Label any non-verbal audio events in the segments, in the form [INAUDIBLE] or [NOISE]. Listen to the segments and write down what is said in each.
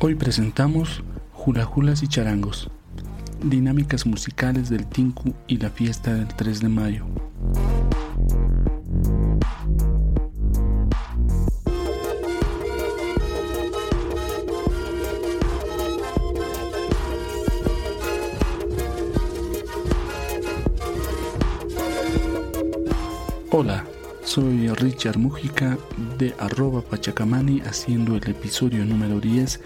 Hoy presentamos Julajulas y Charangos, dinámicas musicales del Tinku y la fiesta del 3 de mayo. Hola, soy Richard Mujica de arroba Pachacamani haciendo el episodio número 10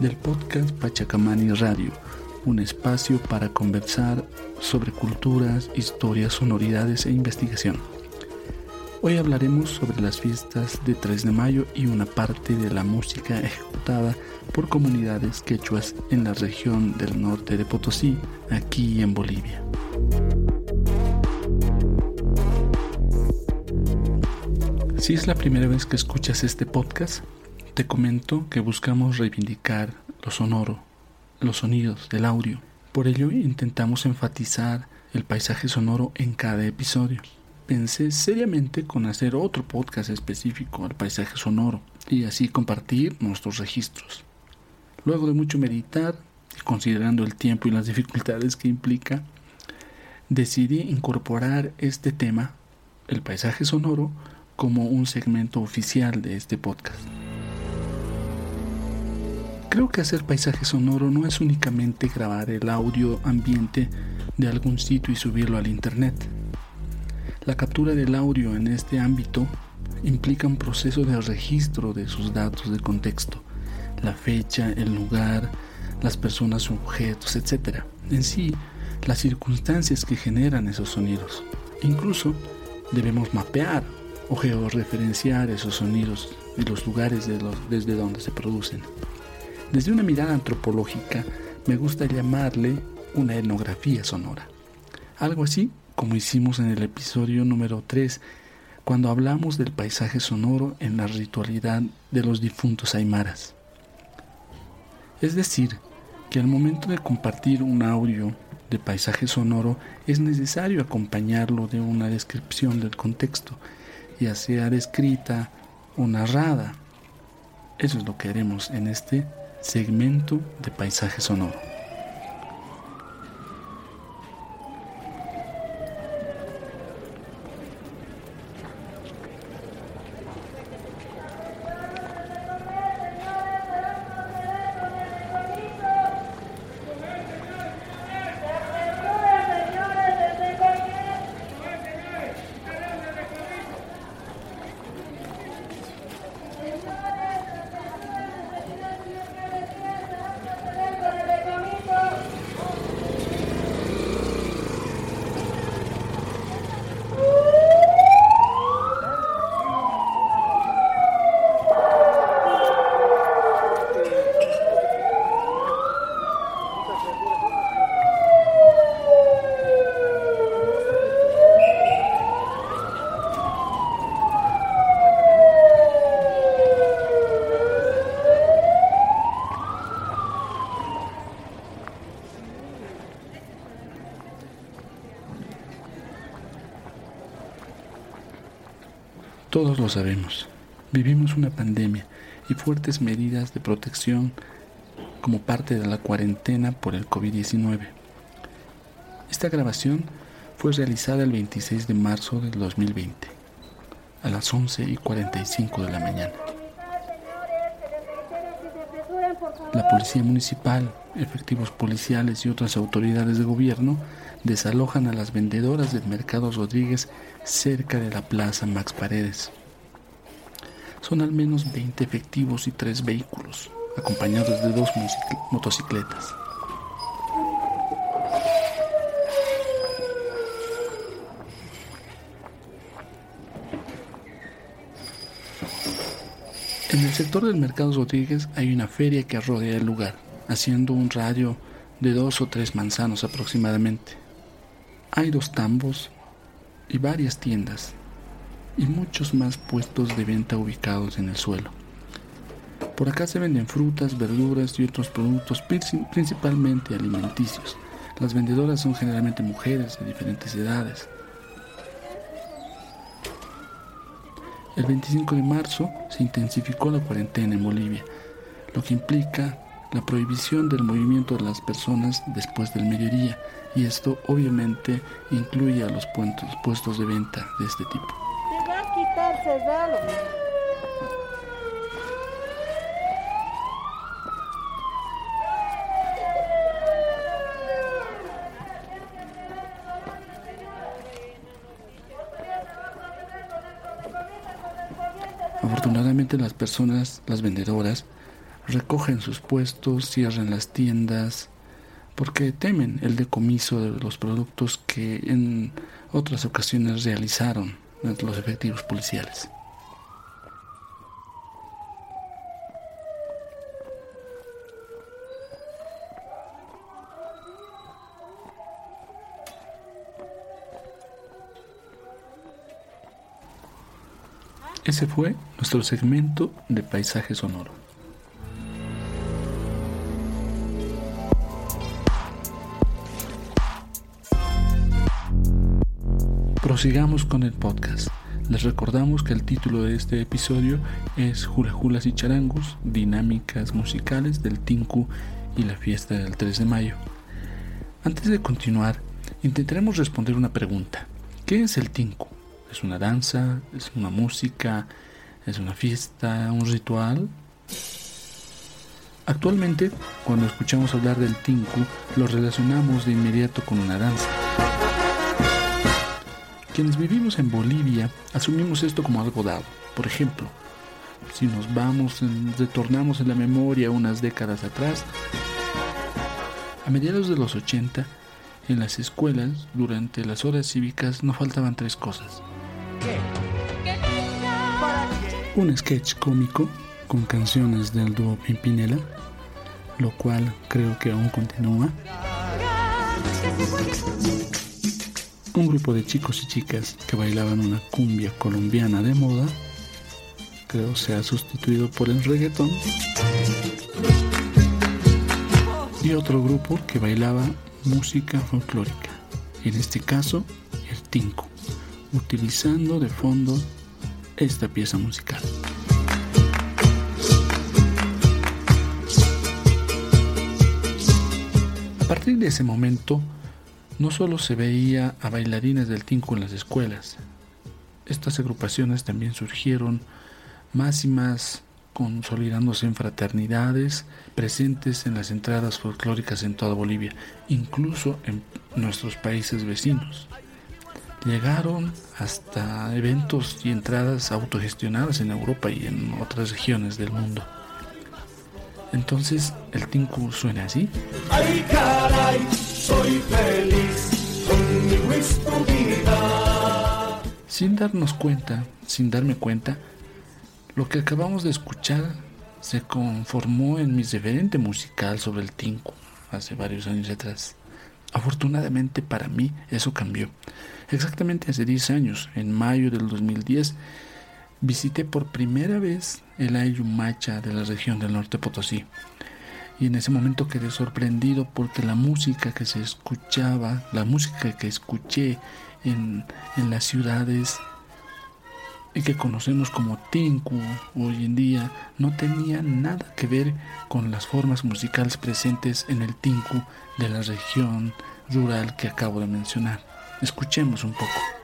del podcast Pachacamani Radio, un espacio para conversar sobre culturas, historias, sonoridades e investigación. Hoy hablaremos sobre las fiestas de 3 de mayo y una parte de la música ejecutada por comunidades quechuas en la región del norte de Potosí, aquí en Bolivia. Si es la primera vez que escuchas este podcast, te comento que buscamos reivindicar lo sonoro, los sonidos del audio. Por ello intentamos enfatizar el paisaje sonoro en cada episodio. Pensé seriamente con hacer otro podcast específico al paisaje sonoro y así compartir nuestros registros. Luego de mucho meditar considerando el tiempo y las dificultades que implica, decidí incorporar este tema, el paisaje sonoro, como un segmento oficial de este podcast. Creo que hacer paisaje sonoro no es únicamente grabar el audio ambiente de algún sitio y subirlo al internet. La captura del audio en este ámbito implica un proceso de registro de sus datos de contexto, la fecha, el lugar, las personas, objetos, etc. En sí, las circunstancias que generan esos sonidos. Incluso debemos mapear o georreferenciar esos sonidos y los lugares desde donde se producen. Desde una mirada antropológica, me gusta llamarle una etnografía sonora. Algo así como hicimos en el episodio número 3, cuando hablamos del paisaje sonoro en la ritualidad de los difuntos aymaras. Es decir, que al momento de compartir un audio de paisaje sonoro es necesario acompañarlo de una descripción del contexto, ya sea descrita o narrada. Eso es lo que haremos en este segmento de paisaje sonoro. Todos lo sabemos. Vivimos una pandemia y fuertes medidas de protección como parte de la cuarentena por el COVID-19. Esta grabación fue realizada el 26 de marzo del 2020, a las 11 y 45 de la mañana. La Policía Municipal, efectivos policiales y otras autoridades de gobierno desalojan a las vendedoras del Mercado Rodríguez cerca de la Plaza Max Paredes. Son al menos 20 efectivos y 3 vehículos, acompañados de dos motocicletas. En el sector del Mercado Rodríguez hay una feria que rodea el lugar, haciendo un radio de dos o tres manzanos aproximadamente. Hay dos tambos y varias tiendas y muchos más puestos de venta ubicados en el suelo. Por acá se venden frutas, verduras y otros productos principalmente alimenticios. Las vendedoras son generalmente mujeres de diferentes edades. El 25 de marzo se intensificó la cuarentena en Bolivia, lo que implica la prohibición del movimiento de las personas después del mediodía y esto obviamente incluye a los puestos de venta de este tipo. va a quitar cerrado. Afortunadamente las personas, las vendedoras, recogen sus puestos, cierran las tiendas, porque temen el decomiso de los productos que en otras ocasiones realizaron los efectivos policiales. Ese fue nuestro segmento de paisaje sonoro. Prosigamos con el podcast. Les recordamos que el título de este episodio es Julajulas y Charangos, dinámicas musicales del Tinku y la fiesta del 3 de mayo. Antes de continuar, intentaremos responder una pregunta. ¿Qué es el Tinku? ¿Es una danza? ¿Es una música? ¿Es una fiesta? ¿Un ritual? Actualmente, cuando escuchamos hablar del Tinku, lo relacionamos de inmediato con una danza. Quienes vivimos en Bolivia asumimos esto como algo dado. Por ejemplo, si nos vamos, retornamos en la memoria unas décadas atrás, a mediados de los 80, en las escuelas, durante las horas cívicas, no faltaban tres cosas. Un sketch cómico con canciones del dúo Pimpinela, lo cual creo que aún continúa un grupo de chicos y chicas que bailaban una cumbia colombiana de moda, creo se ha sustituido por el reggaetón, y otro grupo que bailaba música folclórica, en este caso el tinco, utilizando de fondo esta pieza musical. A partir de ese momento, no solo se veía a bailarines del tinku en las escuelas, estas agrupaciones también surgieron más y más consolidándose en fraternidades presentes en las entradas folclóricas en toda Bolivia, incluso en nuestros países vecinos. Llegaron hasta eventos y entradas autogestionadas en Europa y en otras regiones del mundo. Entonces, ¿el Tinku suena así? ¡Ay, caray! Soy feliz con mi. Sin darnos cuenta, sin darme cuenta, lo que acabamos de escuchar se conformó en mi referente musical sobre el Tinku hace varios años atrás. Afortunadamente para mí eso cambió. Exactamente hace 10 años, en mayo del 2010, visité por primera vez el Ayumacha de la región del norte Potosí. Y en ese momento quedé sorprendido porque la música que se escuchaba, la música que escuché en, en las ciudades y que conocemos como Tinku hoy en día, no tenía nada que ver con las formas musicales presentes en el Tinku de la región rural que acabo de mencionar. Escuchemos un poco.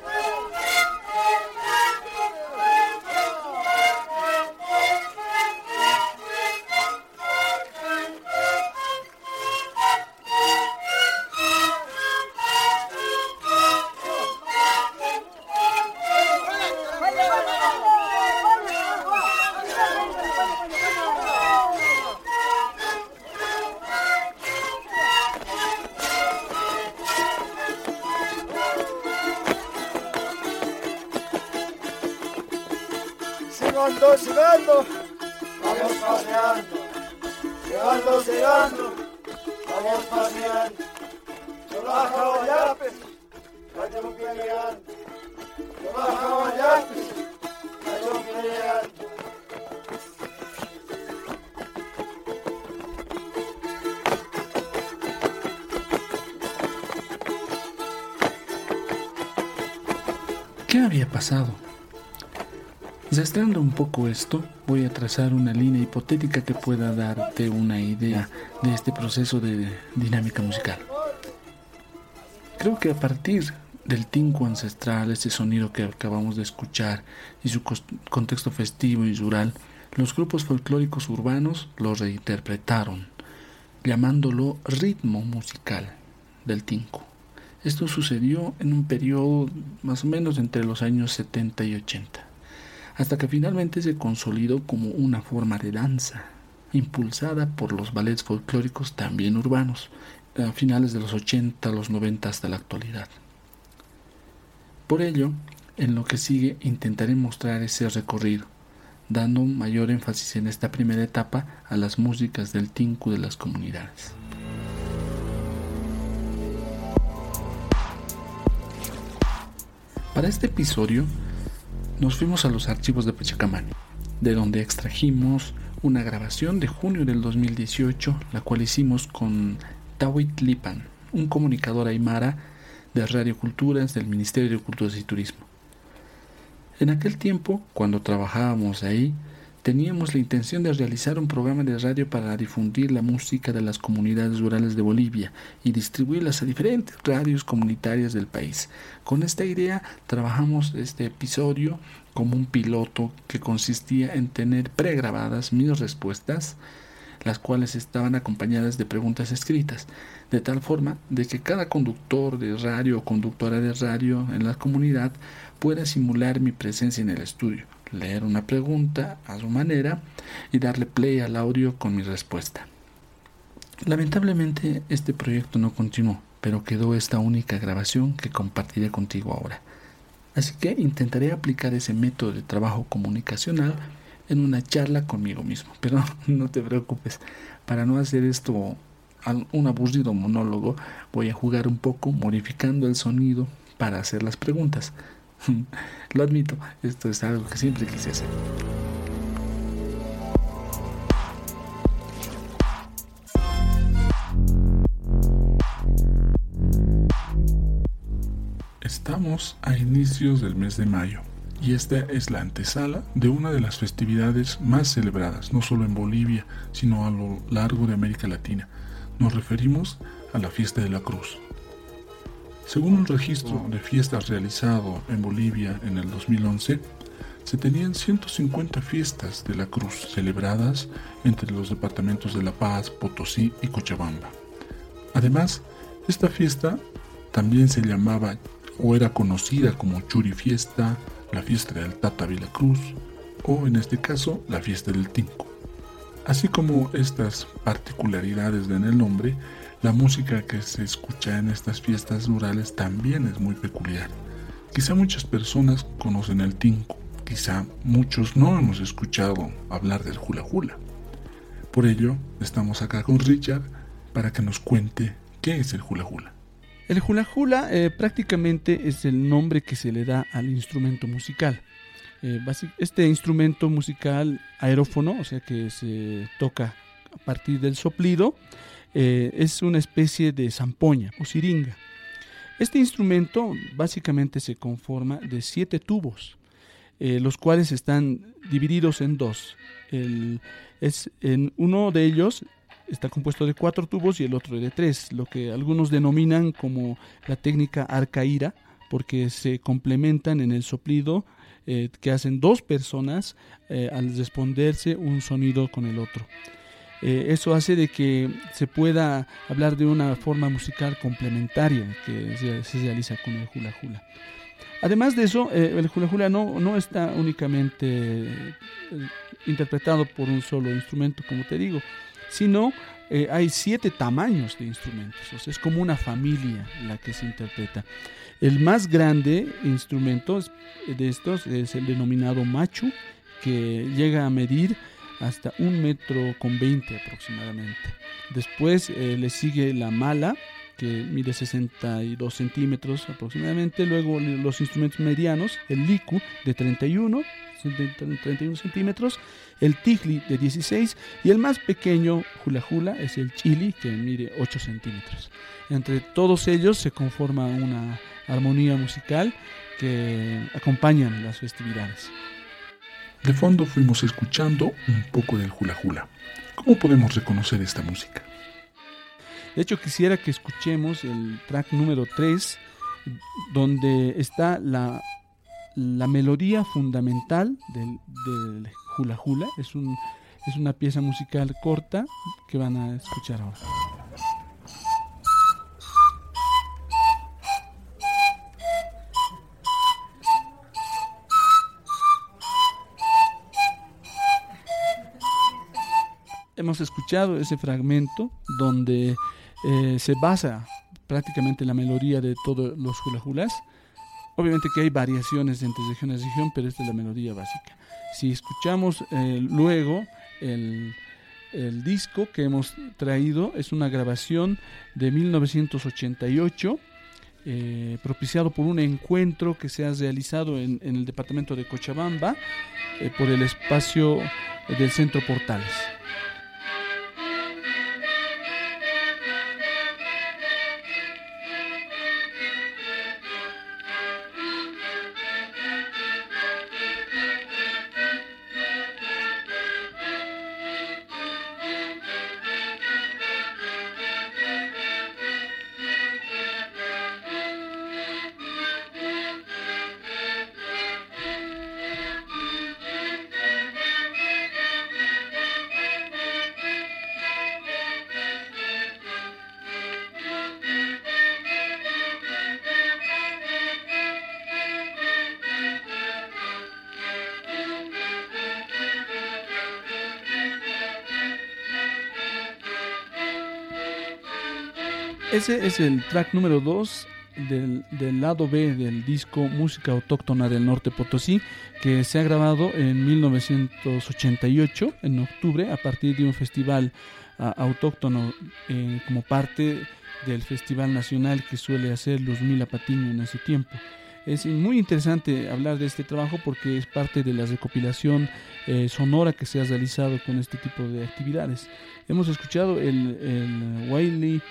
Vamos paseando. Sigando, sigando, vamos paseando. Yo baja Guayapes, cayó peleando. Yo baja Guayapes, cayó peleando. ¿Qué había pasado? Destrando un poco esto, voy a trazar una línea hipotética que pueda darte una idea de este proceso de dinámica musical. Creo que a partir del tinco ancestral, ese sonido que acabamos de escuchar y su contexto festivo y rural, los grupos folclóricos urbanos lo reinterpretaron, llamándolo ritmo musical del tinco. Esto sucedió en un periodo más o menos entre los años 70 y 80 hasta que finalmente se consolidó como una forma de danza, impulsada por los ballets folclóricos también urbanos, a finales de los 80, los 90 hasta la actualidad. Por ello, en lo que sigue intentaré mostrar ese recorrido, dando mayor énfasis en esta primera etapa a las músicas del tinku de las comunidades. Para este episodio nos fuimos a los archivos de Pachacamán, de donde extrajimos una grabación de junio del 2018, la cual hicimos con Tawit Lipan, un comunicador aymara de Radio Culturas del Ministerio de Culturas y Turismo. En aquel tiempo, cuando trabajábamos ahí, teníamos la intención de realizar un programa de radio para difundir la música de las comunidades rurales de Bolivia y distribuirlas a diferentes radios comunitarias del país. Con esta idea trabajamos este episodio como un piloto que consistía en tener pregrabadas mis respuestas, las cuales estaban acompañadas de preguntas escritas, de tal forma de que cada conductor de radio o conductora de radio en la comunidad pueda simular mi presencia en el estudio leer una pregunta a su manera y darle play al audio con mi respuesta. Lamentablemente este proyecto no continuó, pero quedó esta única grabación que compartiré contigo ahora. Así que intentaré aplicar ese método de trabajo comunicacional en una charla conmigo mismo. [LAUGHS] Pero no te preocupes, para no hacer esto un aburrido monólogo, voy a jugar un poco modificando el sonido para hacer las preguntas. [LAUGHS] Lo admito, esto es algo que siempre quise hacer. Estamos a inicios del mes de mayo y esta es la antesala de una de las festividades más celebradas, no solo en Bolivia, sino a lo largo de América Latina. Nos referimos a la fiesta de la cruz. Según un registro de fiestas realizado en Bolivia en el 2011, se tenían 150 fiestas de la cruz celebradas entre los departamentos de La Paz, Potosí y Cochabamba. Además, esta fiesta también se llamaba o era conocida como Churi Fiesta, la fiesta del Tata Cruz o en este caso la fiesta del Tinco. Así como estas particularidades en el nombre, la música que se escucha en estas fiestas rurales también es muy peculiar. Quizá muchas personas conocen el tinco, quizá muchos no hemos escuchado hablar del hula hula. Por ello, estamos acá con Richard para que nos cuente qué es el hula hula. El hula hula eh, prácticamente es el nombre que se le da al instrumento musical. Eh, este instrumento musical aerófono, o sea que se toca a partir del soplido, eh, es una especie de zampoña o siringa. Este instrumento básicamente se conforma de siete tubos, eh, los cuales están divididos en dos. es, en uno de ellos está compuesto de cuatro tubos y el otro de tres, lo que algunos denominan como la técnica arcaíra, porque se complementan en el soplido eh, que hacen dos personas al responderse un sonido con el otro. Eh, eso hace de que se pueda hablar de una forma musical complementaria que se, realiza con el hula hula. Además de eso, eh, el hula hula no, no está únicamente eh, interpretado por un solo instrumento, como te digo, sino hay siete tamaños de instrumentos, es como una familia la que se interpreta. El más grande instrumento de estos es el denominado machu, que llega a medir hasta un metro con 20 aproximadamente. Después eh, le sigue la mala, que mide 62 centímetros aproximadamente. Luego los instrumentos medianos, el liku de 31, 31 centímetros, el tigli de 16 y el más pequeño hula hula es el chili que mide 8 centímetros. Entre todos ellos se conforma una armonía musical que acompañan las festividades. De fondo fuimos escuchando un poco del hula hula. ¿Cómo podemos reconocer esta música? De hecho, quisiera que escuchemos el track número 3, donde está la, la melodía fundamental del, del hula hula. Es, un, es una pieza musical corta que van a escuchar ahora. Hemos escuchado ese fragmento donde eh, se basa prácticamente la melodía de todos los hula hulas. Obviamente que hay variaciones entre región a región, pero esta es la melodía básica. Si escuchamos eh, luego el, disco que hemos traído, es una grabación de 1988, eh, propiciado por un encuentro que se ha realizado en, en el departamento de Cochabamba por el espacio del Centro Portales. Ese es el track número 2 del, del, lado B del disco Música Autóctona del Norte Potosí, que se ha grabado en 1988, en octubre, a partir de un festival uh, autóctono eh, como parte del Festival Nacional que suele hacer Luzmila Patiño en ese tiempo. Es muy interesante hablar de este trabajo porque es parte de la recopilación eh, sonora que se ha realizado con este tipo de actividades. Hemos escuchado el, el Wiley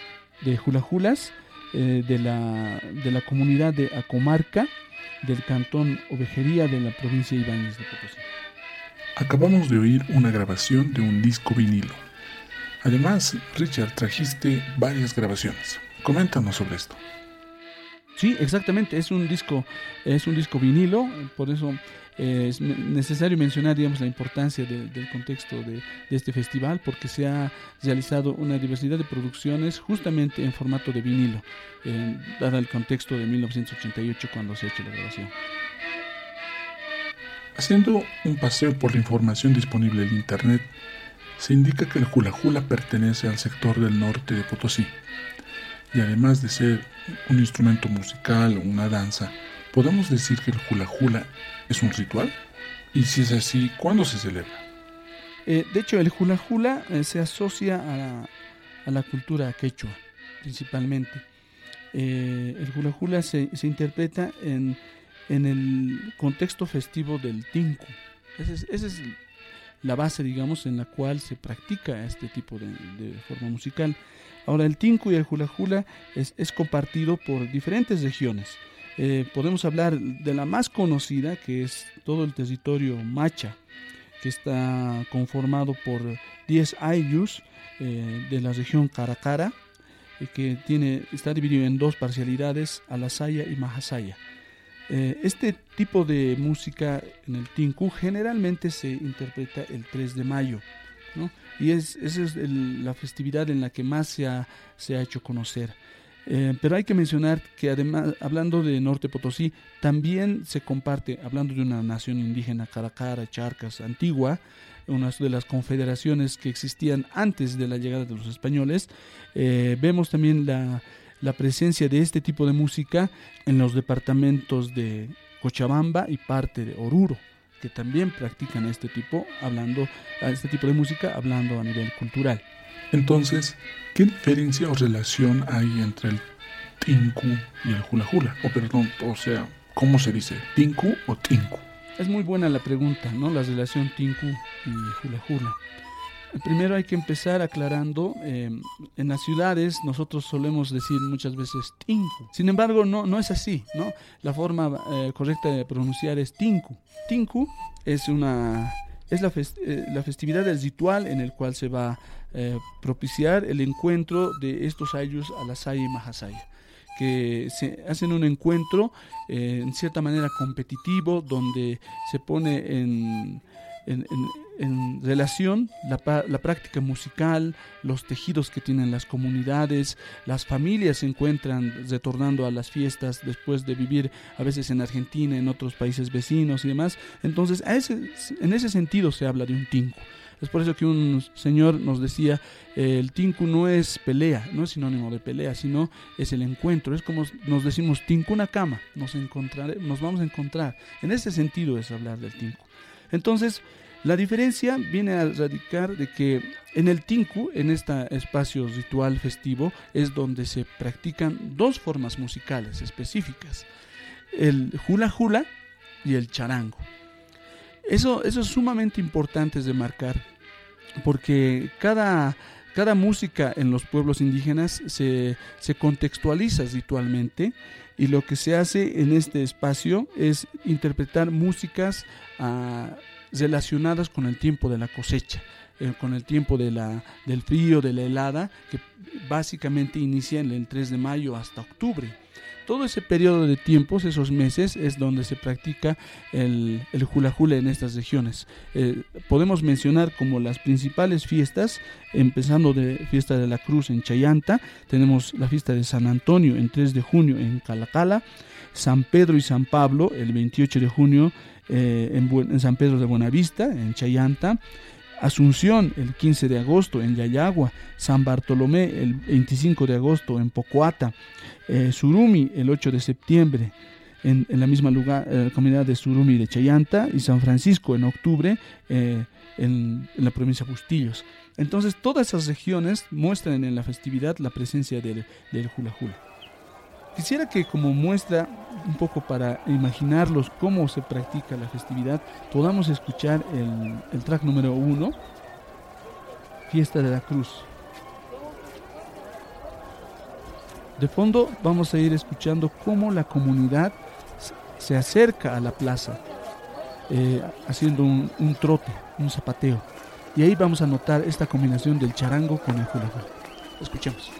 de Hula Hulas eh, de, la, de la comunidad de Acomarca del cantón Ovejería de la provincia de Ibáñez de Potosí. Acabamos de oír una grabación de un disco vinilo. Además, Richard, trajiste varias grabaciones. Coméntanos sobre esto. Sí, exactamente, es un disco, es un disco vinilo, por eso eh, es necesario mencionar, digamos, la importancia de, del contexto de, este festival, porque se ha realizado una diversidad de producciones justamente en formato de vinilo, eh, dado el contexto de 1988 cuando se ha hecho la grabación. Haciendo un paseo por la información disponible en Internet, se indica que el hula hula pertenece al sector del norte de Potosí y además de ser un instrumento musical o una danza, ¿podemos decir que el hula hula es un ritual? Y si es así, ¿cuándo se celebra? Eh, de hecho, el hula hula eh, se asocia a la, a la, cultura quechua, principalmente. Eh, el hula hula se, se interpreta en, en, el contexto festivo del tinku. Esa es, es la base, digamos, en la cual se practica este tipo de, de forma musical. Ahora, el tinku y el hula hula es, es compartido por diferentes regiones. Eh, podemos hablar de la más conocida, que es todo el territorio Macha, que está conformado por 10 ayllus eh, de la región Caracara, eh, que tiene, está dividido en dos parcialidades, Alasaya y Mahasaya. Eh, este tipo de música en el Tinku generalmente se interpreta el 3 de mayo. ¿no? Y es, esa es el, la festividad en la que más se ha, se ha hecho conocer. Eh, pero hay que mencionar que además, hablando de Norte Potosí, también se comparte, hablando de una nación indígena, Caracara, Charcas, antigua, una de las confederaciones que existían antes de la llegada de los españoles, eh, vemos también la, la presencia de este tipo de música en los departamentos de Cochabamba y parte de Oruro que también practican este tipo, hablando este tipo de música, hablando a nivel cultural. Entonces, ¿qué diferencia o relación hay entre el tinku y el hula hula? O perdón, o sea, ¿cómo se dice? ¿Tinku o tinku? Es muy buena la pregunta, ¿no? La relación tinku y hula hula. Primero hay que empezar aclarando, eh, en las ciudades nosotros solemos decir muchas veces tinku, sin embargo no, no es así, ¿no? La forma eh, correcta de pronunciar es tinku. Tinku es una... Es la, eh, la festividad del ritual en el cual se va a propiciar el encuentro de estos ayus a la Saya y Mahasaya que se hacen un encuentro en cierta manera competitivo donde se pone en, en, relación la, la, práctica musical, los tejidos que tienen las comunidades, las familias se encuentran retornando a las fiestas después de vivir a veces en Argentina, en otros países vecinos y demás. Entonces, en ese sentido se habla de un tinku. Es por eso que un señor nos decía, el tinku no es pelea, no es sinónimo de pelea, sino es el encuentro. Es como nos decimos tinku una cama, nos, nos vamos a encontrar. En ese sentido es hablar del tinku. Entonces, la diferencia viene a radicar de que en el Tinku, en este espacio ritual festivo, es donde se practican dos formas musicales específicas, el hula hula y el charango. Eso, eso es sumamente importante de marcar, porque cada, cada música en los pueblos indígenas se, se contextualiza ritualmente y lo que se hace en este espacio es interpretar músicas ah, relacionadas con el tiempo de la cosecha, eh, con el tiempo del frío, de la helada, que básicamente inicia en el 3 de mayo hasta octubre. Todo ese periodo de tiempos, esos meses, es donde se practica el, el hula hula en estas regiones. Eh, podemos mencionar como las principales fiestas, empezando de fiesta de la Cruz en Chayanta, tenemos la fiesta de San Antonio en 3 de junio en Calacala, San Pedro y San Pablo el 28 de junio eh, en, en, San Pedro de Buenavista, en Chayanta, Asunción el 15 de agosto en Yayagua, San Bartolomé el 25 de agosto en Pocoata, eh, Surumi el 8 de septiembre en, la misma lugar, eh, comunidad de Surumi de Chayanta y San Francisco en octubre eh, en, la provincia de Bustillos. Entonces todas esas regiones muestran en la festividad la presencia del, del hula hula. Quisiera que como muestra un poco para imaginarlos cómo se practica la festividad, podamos escuchar el, el track número uno, Fiesta de la Cruz. De fondo vamos a ir escuchando cómo la comunidad se acerca a la plaza, eh, haciendo un, un, trote, un zapateo. Y ahí vamos a notar esta combinación del charango con el hula Escuchemos.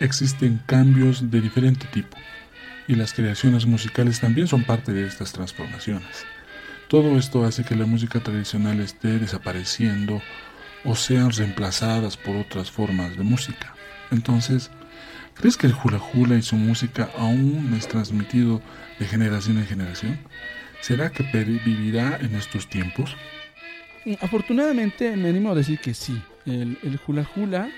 Existen cambios de diferente tipo y las creaciones musicales también son parte de estas transformaciones. Todo esto hace que la música tradicional esté desapareciendo o sean reemplazadas por otras formas de música. Entonces, ¿crees que el hula hula y su música aún es transmitido de generación en generación? ¿Será que vivirá en estos tiempos? Afortunadamente me animo a decir que sí. El, el hula hula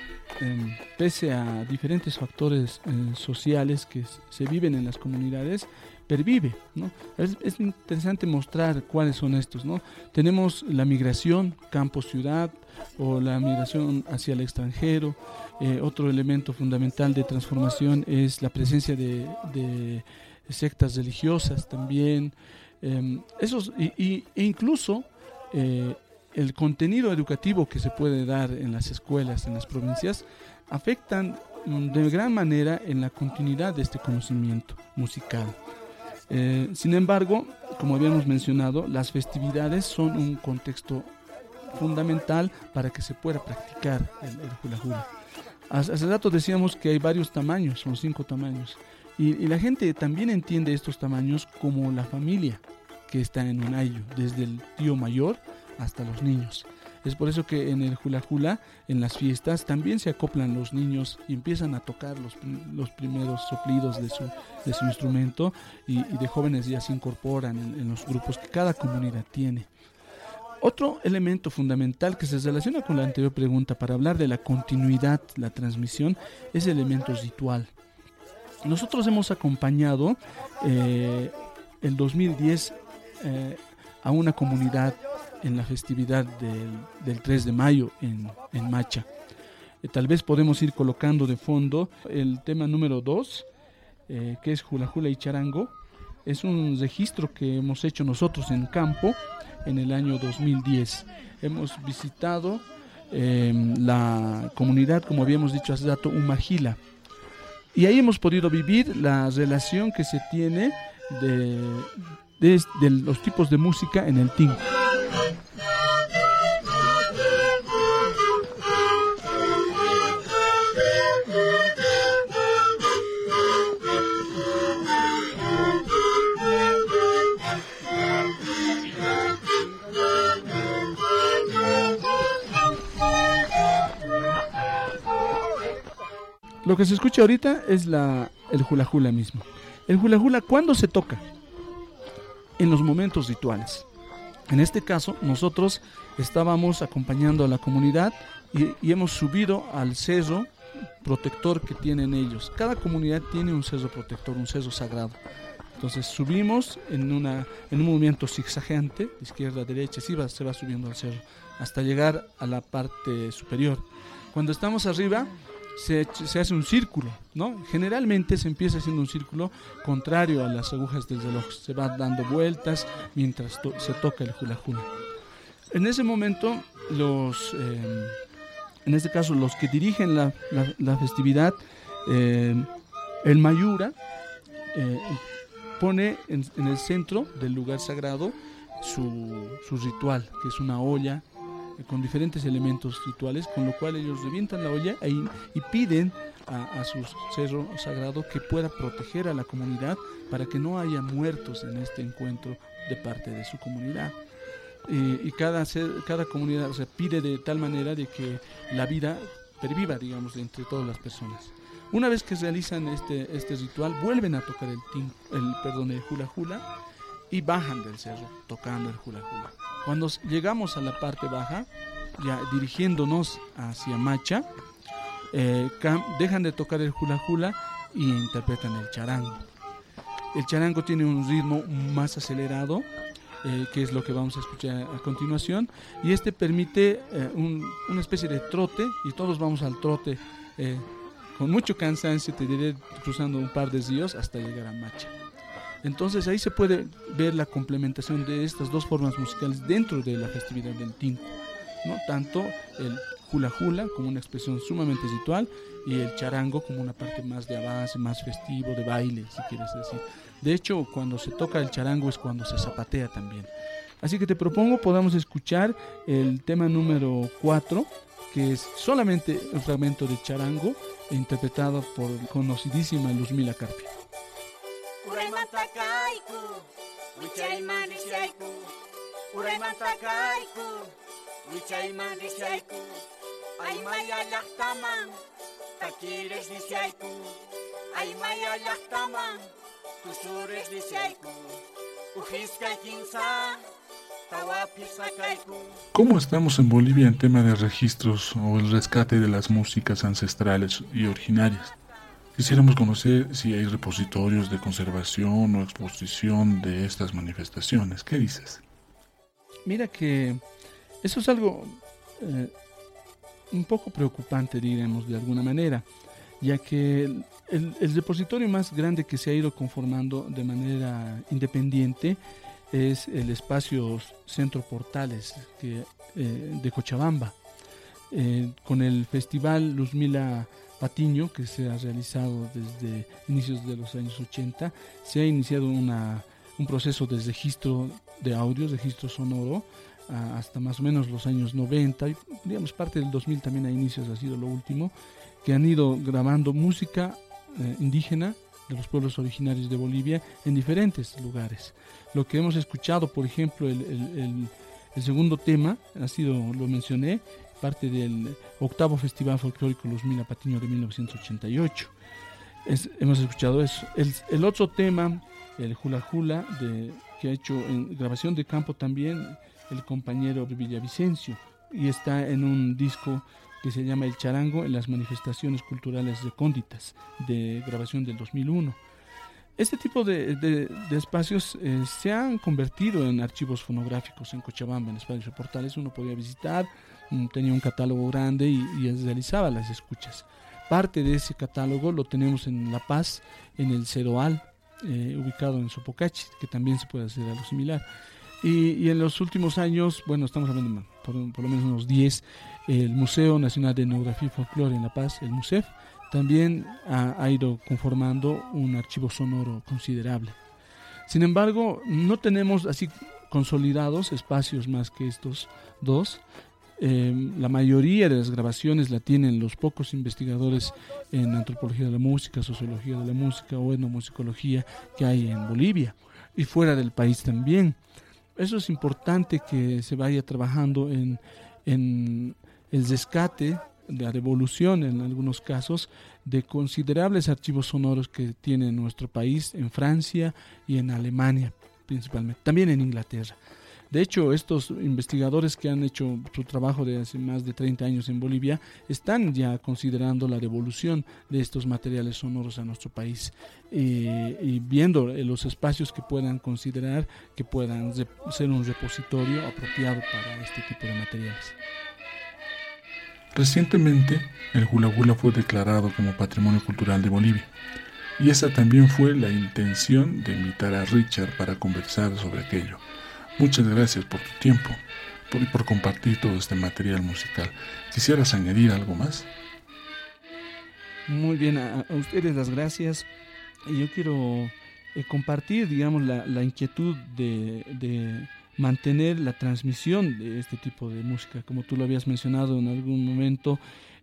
Em, pese a diferentes factores eh, sociales que se viven en las comunidades, pervive. ¿no? Es, interesante mostrar cuáles son estos. ¿no? Tenemos la migración campo-ciudad o la migración hacia el extranjero. Eh, otro elemento fundamental de transformación es la presencia de, sectas religiosas también. Em, esos, y, e incluso eh, el contenido educativo que se puede dar en las escuelas, en las provincias, afectan de gran manera en la continuidad de este conocimiento musical. Eh, sin embargo, como habíamos mencionado, las festividades son un contexto fundamental para que se pueda practicar el, el hula hula. Hace, rato decíamos que hay varios tamaños, son cinco tamaños. Y, y, la gente también entiende estos tamaños como la familia que está en un ayo, desde el tío mayor hasta los niños. Es por eso que en el hula hula, en las fiestas, también se acoplan los niños y empiezan a tocar los, los primeros soplidos de su, de su instrumento y, de jóvenes ya se incorporan en, en los grupos que cada comunidad tiene. Otro elemento fundamental que se relaciona con la anterior pregunta para hablar de la continuidad, la transmisión, es el elemento ritual. Nosotros hemos acompañado eh, el 2010 eh, a una comunidad en la festividad del, del 3 de mayo en, en Macha. Eh, tal vez podemos ir colocando de fondo el tema número 2, eh, que es Hula Hula y Charango. Es un registro que hemos hecho nosotros en campo en el año 2010. Hemos visitado eh, la comunidad, como habíamos dicho hace rato, Umagila. Y ahí hemos podido vivir la relación que se tiene de, de, de los tipos de música en el tingo. Lo que se escucha ahorita es la, el hula hula mismo. El hula hula, ¿cuándo se toca? En los momentos rituales. En este caso, nosotros estábamos acompañando a la comunidad y, y, hemos subido al cerro protector que tienen ellos. Cada comunidad tiene un cerro protector, un cerro sagrado. Entonces subimos en, una, en un movimiento zigzagueante, izquierda, derecha, sí va, se va subiendo al cerro, hasta llegar a la parte superior. Cuando estamos arriba, se, se, hace un círculo, ¿no? Generalmente se empieza haciendo un círculo contrario a las agujas del reloj, se va dando vueltas mientras to se toca el hula hula. En ese momento, los, eh, en este caso, los que dirigen la, la, festividad, eh, el Mayura, eh, pone en, en, el centro del lugar sagrado su, su ritual, que es una olla con diferentes elementos rituales, con lo cual ellos revientan la olla y, y piden a, su cerro sagrado que pueda proteger a la comunidad para que no haya muertos en este encuentro de parte de su comunidad. Eh, y cada, cada comunidad se pide de tal manera de que la vida perviva, digamos, entre todas las personas. Una vez que realizan este, este ritual, vuelven a tocar el, tim, el, perdón, el hula hula y bajan del cerro tocando el hula hula. Cuando llegamos a la parte baja, ya dirigiéndonos hacia Macha, eh, dejan de tocar el hula hula y interpretan el charango. El charango tiene un ritmo más acelerado, eh, que es lo que vamos a escuchar a continuación, y este permite eh, un, una especie de trote, y todos vamos al trote con mucho cansancio, te diré, cruzando un par de ríos hasta llegar a Macha. Entonces ahí se puede ver la complementación de estas dos formas musicales dentro de la festividad del Tinku. ¿no? Tanto el hula hula como una expresión sumamente ritual y el charango como una parte más de avance, más festivo, de baile, si quieres decir. De hecho, cuando se toca el charango es cuando se zapatea también. Así que te propongo podamos escuchar el tema número 4, que es solamente un fragmento de charango interpretado por conocidísima Luzmila Carpio. Uray mantakaiku, wichay mandisiaiku. Uray mantakaiku, wichay mandisiaiku. Ay maya llaqtaman, takires disiaiku. Ay maya llaqtaman, tusures disiaiku. Ujiskay kinsa, ¿Cómo estamos en Bolivia en tema de registros o el rescate de las músicas ancestrales y originarias? Quisiéramos conocer si hay repositorios de conservación o exposición de estas manifestaciones. ¿Qué dices? Mira que eso es algo eh, un poco preocupante, diremos de alguna manera, ya que el, el, repositorio más grande que se ha ido conformando de manera independiente es el espacio Centro Portales eh, de Cochabamba, eh, con el Festival Luzmila Patiño, que se ha realizado desde inicios de los años 80, se ha iniciado una un proceso de registro de audios, registro sonoro, hasta más o menos los años 90, y digamos parte del 2000 también a inicios ha sido lo último, que han ido grabando música eh, indígena de los pueblos originarios de Bolivia en diferentes lugares. Lo que hemos escuchado, por ejemplo, el, el segundo tema ha sido, lo mencioné, parte del octavo Festival Folclórico Los Mila Patiño de 1988. hemos escuchado eso. El, el, otro tema, el Hula Hula, de, que ha hecho en grabación de campo también el compañero Villavicencio, y está en un disco que se llama El Charango en las manifestaciones culturales recónditas, de grabación del 2001. Este tipo de, espacios eh, se han convertido en archivos fonográficos en Cochabamba, en espacios portales. Uno podía visitar, tenía un catálogo grande y, realizaba las escuchas. Parte de ese catálogo lo tenemos en La Paz, en el Ceroal, eh, ubicado en Sopocachi, que también se puede hacer algo similar. Y, en los últimos años, bueno, estamos hablando por, por lo menos unos 10, el Museo Nacional de Etnografía y Folclore en La Paz, el MUSEF, también ha, ido conformando un archivo sonoro considerable. Sin embargo, no tenemos así consolidados espacios más que estos dos. Eh, la mayoría de las grabaciones la tienen los pocos investigadores en antropología de la música, sociología de la música o etnomusicología que hay en Bolivia y fuera del país también. Eso es importante que se vaya trabajando en, en el rescate la devolución en algunos casos de considerables archivos sonoros que tiene nuestro país en Francia y en Alemania principalmente, también en Inglaterra. De hecho, estos investigadores que han hecho su trabajo de hace más de 30 años en Bolivia están ya considerando la devolución de estos materiales sonoros a nuestro país eh, y viendo los espacios que puedan considerar que puedan ser un repositorio apropiado para este tipo de materiales. Recientemente, el hula hula fue declarado como Patrimonio Cultural de Bolivia, y esa también fue la intención de invitar a Richard para conversar sobre aquello. Muchas gracias por tu tiempo y por, compartir todo este material musical. ¿Quisieras añadir algo más? Muy bien, a, ustedes las gracias. Yo quiero eh, compartir, digamos, la, inquietud de mantener la transmisión de este tipo de música. Como tú lo habías mencionado en algún momento,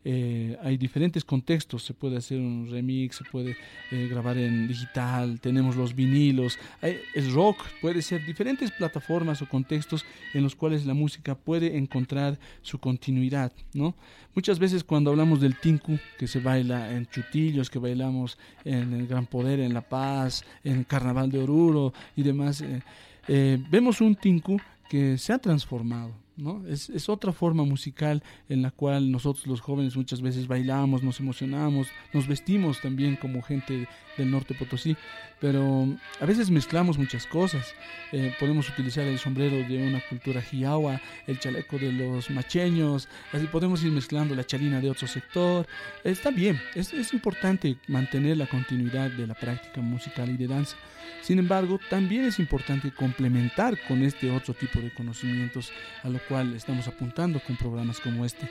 eh, hay diferentes contextos, se puede hacer un remix, se puede eh, grabar en digital, tenemos los vinilos, hay, el rock, puede ser diferentes plataformas o contextos en los cuales la música puede encontrar su continuidad, ¿no? Muchas veces cuando hablamos del tinku, que se baila en Chutillos, que bailamos en el Gran Poder, en La Paz, en Carnaval de Oruro y demás, eh, eh, vemos un tinku que se ha transformado, ¿no? Es, es, otra forma musical en la cual nosotros los jóvenes muchas veces bailamos, nos emocionamos, nos vestimos también como gente del norte Potosí, pero a veces mezclamos muchas cosas. Eh, podemos utilizar el sombrero de una cultura jiawa, el chaleco de los macheños, así podemos ir mezclando la chalina de otro sector. Está bien, es, es importante mantener la continuidad de la práctica musical y de danza. Sin embargo, también es importante complementar con este otro tipo de conocimientos a lo cual estamos apuntando con programas como este.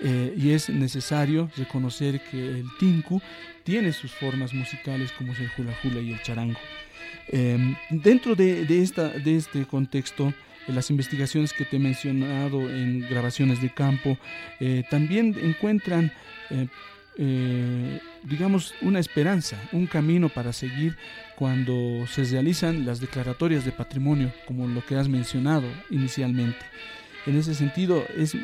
Eh, y es necesario reconocer que el tinku tiene sus formas musicales como es el hula hula y el charango. Em, dentro de, esta, de este contexto, eh, las investigaciones que te he mencionado en grabaciones de campo eh, también encuentran, digamos, una esperanza, un camino para seguir cuando se realizan las declaratorias de patrimonio, como lo que has mencionado inicialmente. En ese sentido, es,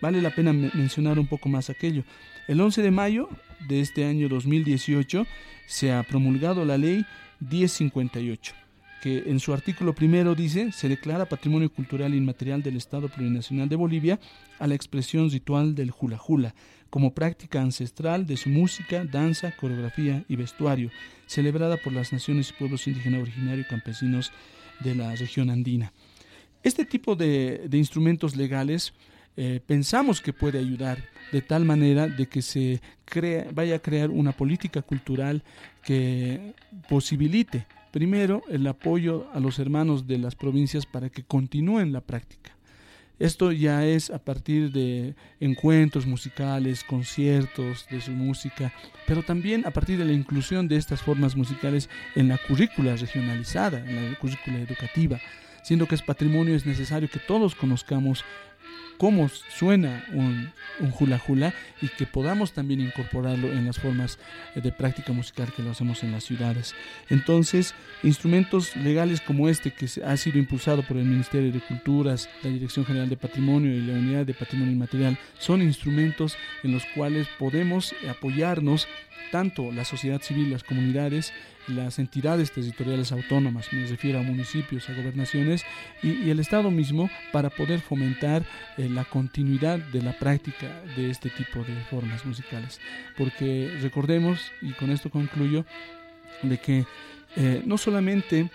vale la pena mencionar un poco más aquello. El 11 de mayo de este año 2018 se ha promulgado la ley 1058 que en su artículo primero dice, se declara patrimonio cultural inmaterial del Estado Plurinacional de Bolivia a la expresión ritual del hula hula, como práctica ancestral de su música, danza, coreografía y vestuario, celebrada por las naciones y pueblos indígenas originarios campesinos de la región andina. Este tipo de, instrumentos legales eh, pensamos que puede ayudar de tal manera de que se vaya a crear una política cultural que posibilite primero el apoyo a los hermanos de las provincias para que continúen la práctica. Esto ya es a partir de encuentros musicales, conciertos de su música, pero también a partir de la inclusión de estas formas musicales en la currícula regionalizada, en la currícula educativa. Siendo que es patrimonio, es necesario que todos conozcamos cómo suena un, hula hula y que podamos también incorporarlo en las formas de práctica musical que lo hacemos en las ciudades. Entonces, instrumentos legales como este que ha sido impulsado por el Ministerio de Culturas, la Dirección General de Patrimonio y la Unidad de Patrimonio Inmaterial son instrumentos en los cuales podemos apoyarnos tanto la sociedad civil, las comunidades, las entidades territoriales autónomas, me refiero a municipios, a gobernaciones y, y el Estado mismo para poder fomentar eh, la continuidad de la práctica de este tipo de formas musicales. Porque recordemos, y con esto concluyo, de que eh, no solamente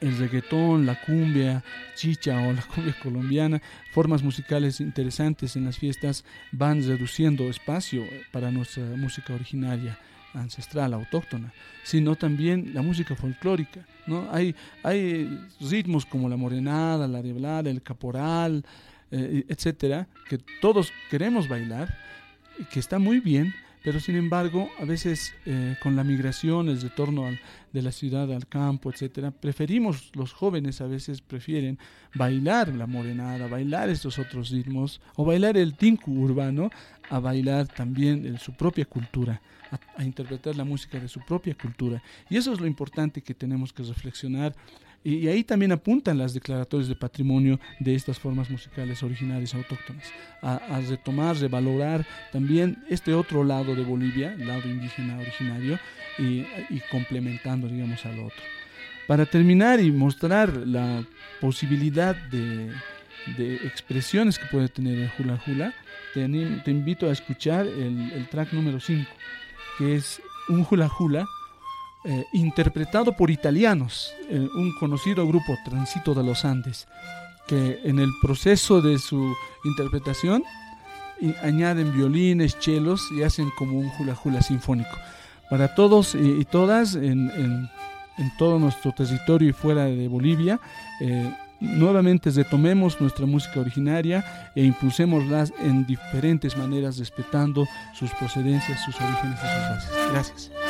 el reggaetón, la cumbia, chicha o la cumbia colombiana, formas musicales interesantes en las fiestas van reduciendo espacio para nuestra música originaria ancestral, autóctona, sino también la música folclórica. ¿no? Hay, hay ritmos como la morenada, la reblada, el caporal, eh, etcétera, que todos queremos bailar, que está muy bien, pero sin embargo, a veces eh, con la migración, el retorno de la ciudad al campo, etcétera, preferimos, los jóvenes a veces prefieren bailar la morenada, bailar estos otros ritmos, o bailar el tinku urbano, a bailar también en su propia cultura, a, a interpretar la música de su propia cultura. Y eso es lo importante que tenemos que reflexionar y, ahí también apuntan las declaratorias de patrimonio de estas formas musicales originarias autóctonas, a, a, retomar, revalorar también este otro lado de Bolivia, lado indígena originario, y, y complementando, digamos, al otro. Para terminar y mostrar la posibilidad de, de expresiones que puede tener el hula hula, te, te invito a escuchar el, el track número 5, que es un hula hula eh, interpretado por italianos, un conocido grupo Transito de los Andes, que en el proceso de su interpretación añaden violines, chelos y hacen como un hula hula sinfónico. Para todos y, y todas en, en, en, todo nuestro territorio y fuera de Bolivia, eh, nuevamente retomemos nuestra música originaria e impulsémoslas en diferentes maneras, respetando sus procedencias, sus orígenes y sus bases. Gracias.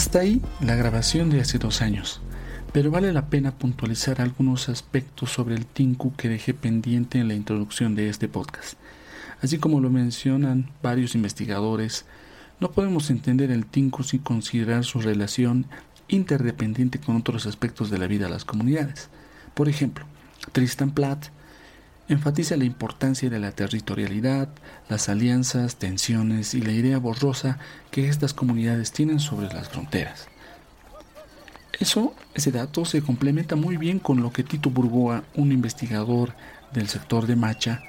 Hasta ahí la grabación de hace dos años, pero vale la pena puntualizar algunos aspectos sobre el Tinku que dejé pendiente en la introducción de este podcast. Así como lo mencionan varios investigadores, no podemos entender el Tinku sin considerar su relación interdependiente con otros aspectos de la vida de las comunidades. Por ejemplo, Tristan Platt enfatiza la importancia de la territorialidad, las alianzas, tensiones y la idea borrosa que estas comunidades tienen sobre las fronteras. Eso, ese dato se complementa muy bien con lo que Tito Burgoa, un investigador del sector de Macha,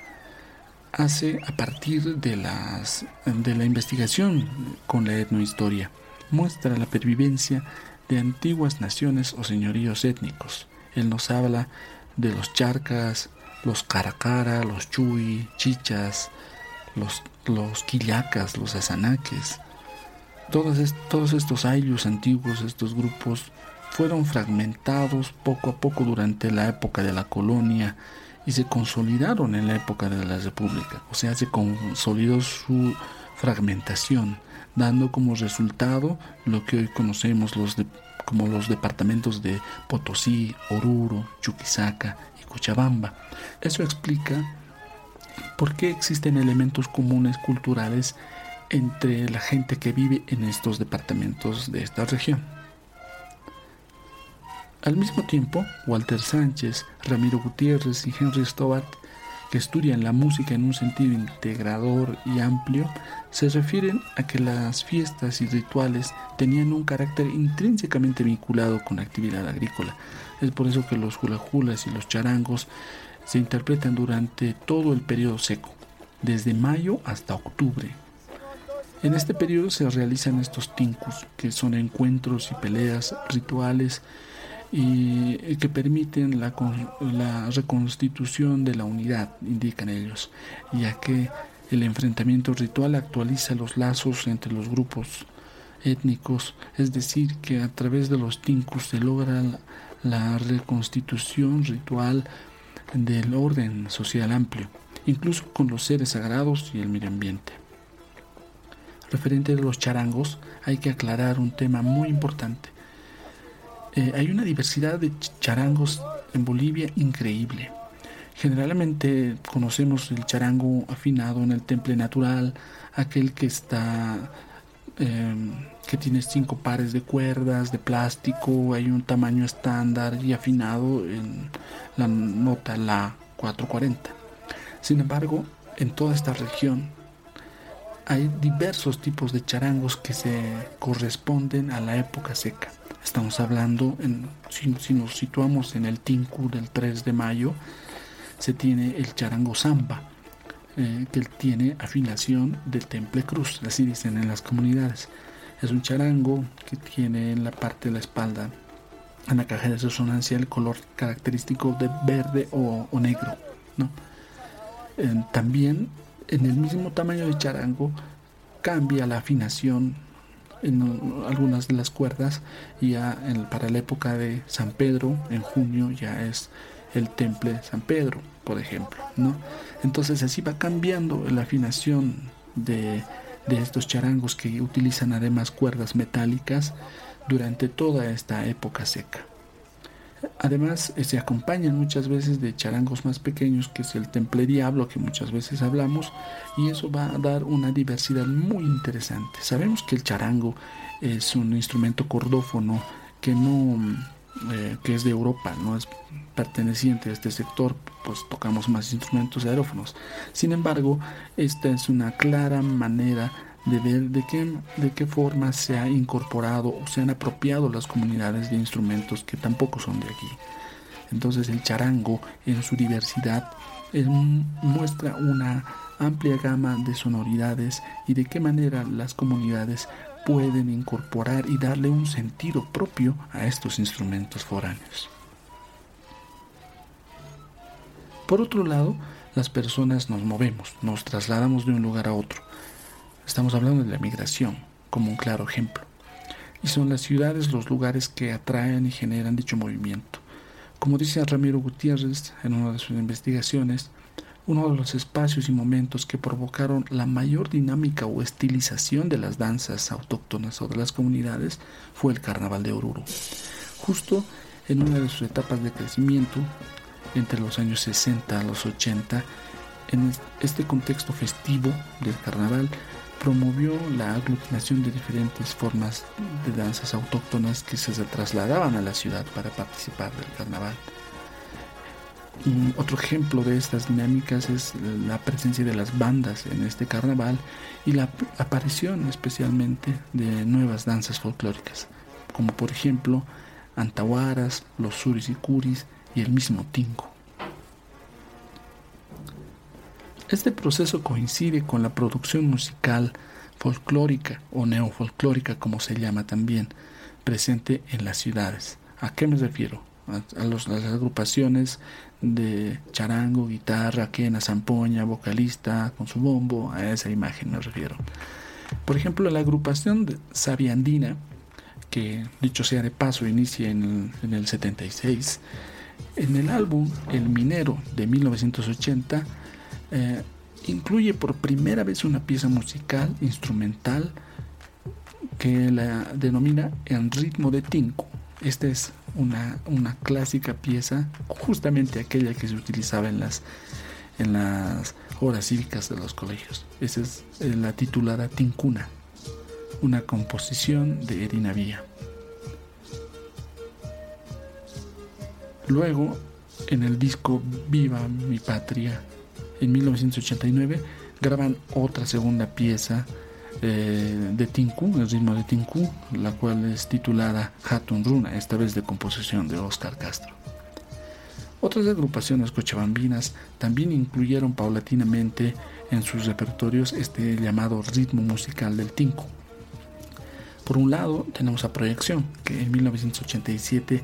hace a partir de, las, de la investigación con la etnohistoria. Muestra la pervivencia de antiguas naciones o señoríos étnicos Él nos habla de los charcas, los caracara, los chuy, chichas, los, los quillacas, los azanaques. Todos, todos estos ayllus antiguos, estos grupos, fueron fragmentados poco a poco durante la época de la colonia y se consolidaron en la época de la República. O sea, se consolidó su fragmentación, dando como resultado lo que hoy conocemos los como los departamentos de Potosí, Oruro, Chuquisaca Cochabamba. Eso explica por qué existen elementos comunes culturales entre la gente que vive en estos departamentos de esta región. Al mismo tiempo, Walter Sánchez, Ramiro Gutiérrez y Henry Stobart, que estudian la música en un sentido integrador y amplio, se refieren a que las fiestas y rituales tenían un carácter intrínsecamente vinculado con la actividad agrícola. Es por eso que los hulajulas y los charangos se interpretan durante todo el periodo seco, desde mayo hasta octubre. En este periodo se realizan estos tincus, que son encuentros y peleas rituales y que permiten la, la reconstitución de la unidad, indican ellos, ya que el enfrentamiento ritual actualiza los lazos entre los grupos étnicos, es decir, que a través de los tincus se logra la reconstitución ritual del orden social amplio, incluso con los seres sagrados y el medio ambiente. Referente de los charangos, hay que aclarar un tema muy importante. Eh, hay una diversidad de charangos en Bolivia increíble. Generalmente conocemos el charango afinado en el temple natural, aquel que está em, que tiene cinco pares de cuerdas de plástico, hay un tamaño estándar y afinado en la nota La 440. Sin embargo, en toda esta región hay diversos tipos de charangos que se corresponden a la época seca. Estamos hablando, en, si, nos situamos en el Tinku del 3 de mayo, se tiene el charango samba, eh, que tiene afinación del temple cruz, así dicen en las comunidades. Es un charango que tiene en la parte de la espalda, en la caja de resonancia, el color característico de verde o, negro. también en el mismo tamaño de charango cambia la afinación en algunas de las cuerdas ya para la época de San Pedro en junio ya es el temple San Pedro por ejemplo no entonces así va cambiando la afinación de, de estos charangos que utilizan además cuerdas metálicas durante toda esta época seca Además, eh, se acompañan muchas veces de charangos más pequeños, que es el temple diablo, que muchas veces hablamos, y eso va a dar una diversidad muy interesante. Sabemos que el charango es un instrumento cordófono que no eh, que es de Europa, no es perteneciente a este sector, pues tocamos más instrumentos aerófonos. Sin embargo, esta es una clara manera de ver de qué, de qué forma se ha incorporado o se han apropiado las comunidades de instrumentos que tampoco son de aquí. Entonces el charango en su diversidad muestra una amplia gama de sonoridades y de qué manera las comunidades pueden incorporar y darle un sentido propio a estos instrumentos foráneos. Por otro lado, las personas nos movemos, nos trasladamos de un lugar a otro Estamos hablando de la migración como un claro ejemplo. Y son las ciudades los lugares que atraen y generan dicho movimiento. Como dice Ramiro Gutiérrez en una de sus investigaciones, uno de los espacios y momentos que provocaron la mayor dinámica o estilización de las danzas autóctonas o de las comunidades fue el Carnaval de Oruro. Justo en una de sus etapas de crecimiento, entre los años 60 a los 80, en este contexto festivo del carnaval, promovió la aglutinación de diferentes formas de danzas autóctonas que se trasladaban a la ciudad para participar del carnaval. Otro ejemplo de estas dinámicas es la presencia de las bandas en este carnaval y la aparición especialmente de nuevas danzas folclóricas, como por ejemplo antahuaras, los suris y curis y el mismo tingo. Este proceso coincide con la producción musical folclórica o neofolclórica como se llama también, presente en las ciudades. ¿A qué me refiero? a, las agrupaciones de charango, guitarra, quena, zampoña, vocalista con su bombo, a esa imagen me refiero. Por ejemplo, la agrupación Sabiandina, que dicho sea de paso inicia en el, en el 76, en el álbum El Minero de 1980 eh, incluye por primera vez una pieza musical instrumental que la denomina En ritmo de tinku. Esta es una, una clásica pieza, justamente aquella que se utilizaba en las, en las horas cívicas de los colegios. Esa es eh, la titulada Tincuna, una composición de Edina Villa. Luego, en el disco Viva mi Patria, en 1989, graban otra segunda pieza eh, de Tinku, el ritmo de Tinku, la cual es titulada Hatun Runa, esta vez de composición de Oscar Castro. Otras agrupaciones cochabambinas también incluyeron paulatinamente en sus repertorios este llamado ritmo musical del Tinku. Por un lado tenemos a Proyección, que en 1987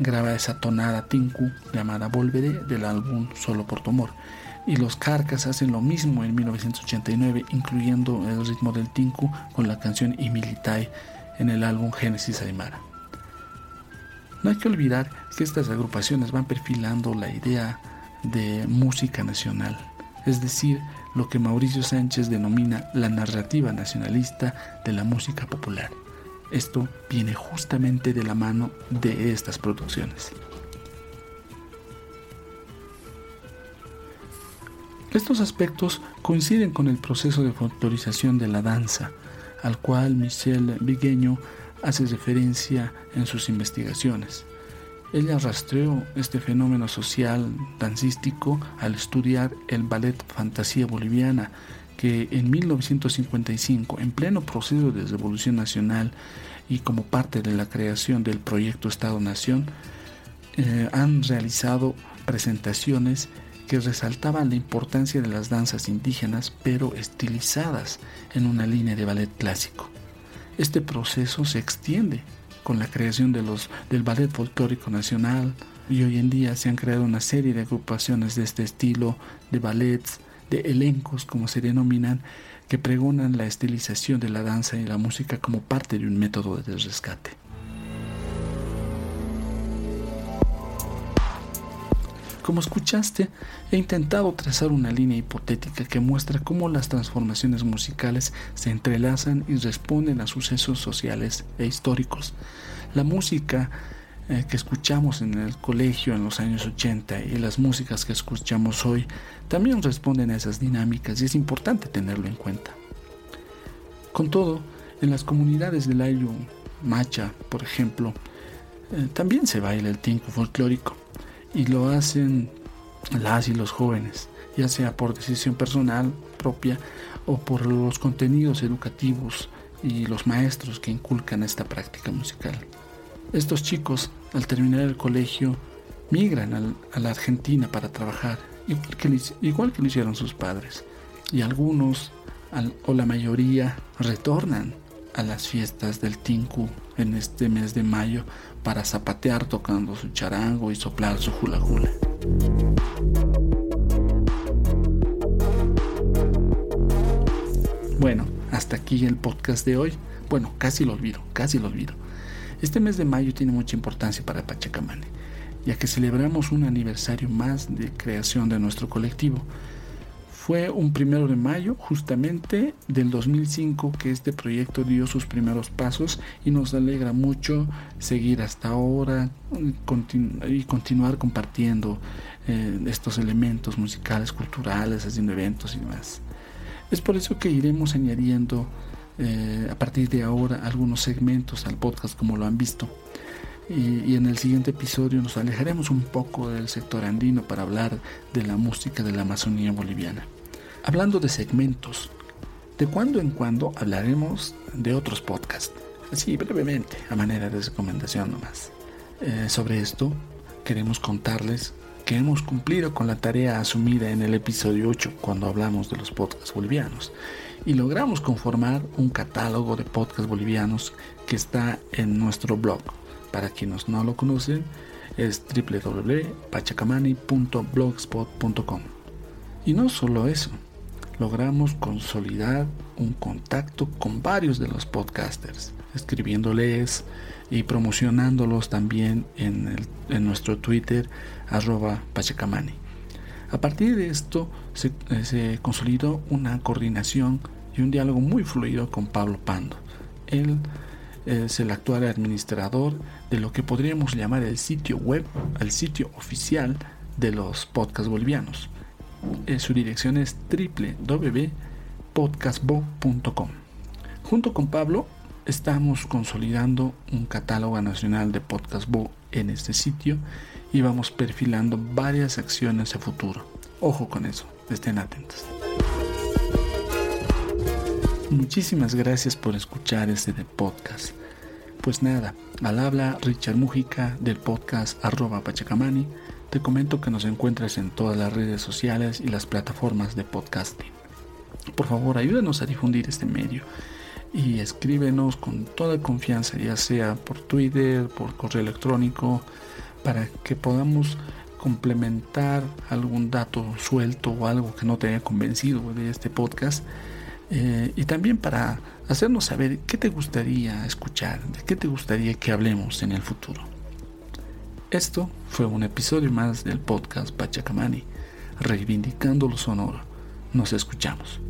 graba esa tonada Tinku llamada Volveré del álbum Solo por tu amor. Y los Carcas hacen lo mismo en 1989, incluyendo el ritmo del Tinku con la canción Imilitai en el álbum Génesis Aymara. No hay que olvidar que estas agrupaciones van perfilando la idea de música nacional, es decir, lo que Mauricio Sánchez denomina la narrativa nacionalista de la música popular. Esto viene justamente de la mano de estas producciones. Estos aspectos coinciden con el proceso de folclorización de la danza, al cual Michel Vigueño hace referencia en sus investigaciones. Ella rastreó este fenómeno social dancístico al estudiar el ballet Fantasía Boliviana, que en 1955, en pleno proceso de revolución nacional y como parte de la creación del proyecto Estado-Nación, eh, han realizado presentaciones que resaltaban la importancia de las danzas indígenas, pero estilizadas en una línea de ballet clásico. Este proceso se extiende con la creación de los, del Ballet Folclórico Nacional y hoy en día se han creado una serie de agrupaciones de este estilo, de ballets, de elencos, como se denominan, que pregonan la estilización de la danza y la música como parte de un método de rescate. Como escuchaste, he intentado trazar una línea hipotética que muestra cómo las transformaciones musicales se entrelazan y responden a sucesos sociales e históricos. La música eh, que escuchamos en el colegio en los años 80 y las músicas que escuchamos hoy también responden a esas dinámicas y es importante tenerlo en cuenta. Con todo, en las comunidades del Ayllu Macha, por ejemplo, eh, también se baila el tinco folclórico y lo hacen las y los jóvenes, ya sea por decisión personal propia o por los contenidos educativos y los maestros que inculcan esta práctica musical. Estos chicos, al terminar el colegio, migran a la Argentina para trabajar, igual que, lo hicieron sus padres. Y algunos, o la mayoría, retornan a las fiestas del Tinku en este mes de mayo para zapatear tocando su charango y soplar su hula hula. Bueno, hasta aquí el podcast de hoy. Bueno, casi lo olvido, casi lo olvido. Este mes de mayo tiene mucha importancia para Pachacamane, ya que celebramos un aniversario más de creación de nuestro colectivo. Fue un primero de mayo, justamente del 2005, que este proyecto dio sus primeros pasos y nos alegra mucho seguir hasta ahora y continuar compartiendo eh, estos elementos musicales, culturales, haciendo eventos y demás. Es por eso que iremos añadiendo eh, a partir de ahora algunos segmentos al podcast como lo han visto. Y, en el siguiente episodio nos alejaremos un poco del sector andino para hablar de la música de la Amazonía boliviana. Hablando de segmentos, de cuando en cuando hablaremos de otros podcasts, así brevemente, a manera de recomendación nomás. Eh, sobre esto, queremos contarles que hemos cumplido con la tarea asumida en el episodio 8 cuando hablamos de los podcasts bolivianos y logramos conformar un catálogo de podcasts bolivianos que está en nuestro blog. Para quienes no lo conocen, es www.pachacamani.blogspot.com. Y no solo eso, logramos consolidar un contacto con varios de los podcasters, escribiéndoles y promocionándolos también en, en nuestro Twitter arroba pachacamani. A partir de esto se, eh, se, consolidó una coordinación y un diálogo muy fluido con Pablo Pando. Él es el actual administrador de lo que podríamos llamar el sitio web, el sitio oficial de los podcasts bolivianos. Eh, su dirección es www.podcastbo.com. Junto con Pablo estamos consolidando un catálogo nacional de Podcast Bo en este sitio y vamos perfilando varias acciones a futuro. Ojo con eso, estén atentos. Muchísimas gracias por escuchar este podcast. Pues nada, al habla Richard Mujica del podcast arroba Pachacamani. Te comento que nos encuentras en todas las redes sociales y las plataformas de podcasting. Por favor, ayúdanos a difundir este medio y escríbenos con toda confianza, ya sea por Twitter, por correo electrónico, para que podamos complementar algún dato suelto o algo que no te haya convencido de este podcast. Eh, y también para hacernos saber qué te gustaría escuchar, de qué te gustaría que hablemos en el futuro. Esto fue un episodio más del podcast Pachacamani, reivindicando lo sonoro. Nos escuchamos.